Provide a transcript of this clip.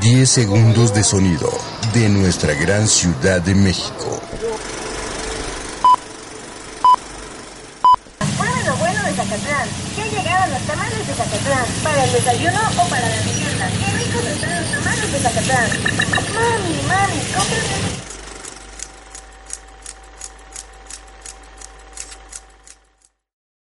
10 segundos de sonido de nuestra gran ciudad de México. Lo bueno de Zacatlán. Ya llegaron los tamales de Zacatlán. Para el desayuno o para la merienda. Qué ricos están los tamales de Zacatlán. Mami, mami, cómprame